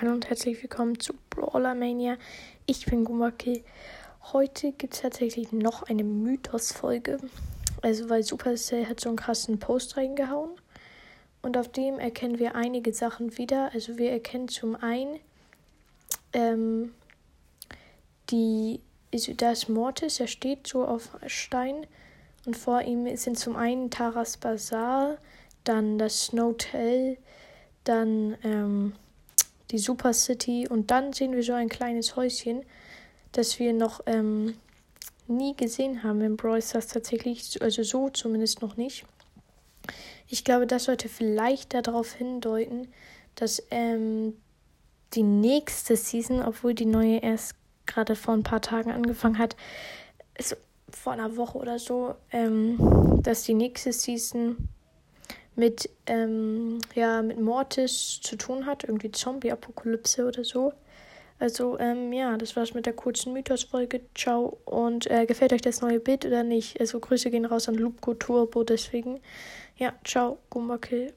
Hallo und herzlich willkommen zu Brawler Mania. Ich bin Gumake. Heute gibt es tatsächlich noch eine Mythos-Folge. Also, weil Supercell hat so einen krassen Post reingehauen. Und auf dem erkennen wir einige Sachen wieder. Also, wir erkennen zum einen, ähm, die, also das Mortis, er steht so auf Stein. Und vor ihm sind zum einen Taras Bazaar, dann das Snowtell, dann, ähm, die Super City und dann sehen wir so ein kleines Häuschen, das wir noch ähm, nie gesehen haben in Brawl Stars tatsächlich, also so zumindest noch nicht. Ich glaube, das sollte vielleicht darauf hindeuten, dass ähm, die nächste Season, obwohl die neue erst gerade vor ein paar Tagen angefangen hat, ist vor einer Woche oder so, ähm, dass die nächste Season mit, ähm, ja, mit Mortis zu tun hat, irgendwie Zombie-Apokalypse oder so. Also, ähm, ja, das war's mit der kurzen Mythos-Folge. Ciao. Und äh, gefällt euch das neue Bild oder nicht? Also, Grüße gehen raus an Lupco Turbo, deswegen. Ja, ciao, Gumba Kill.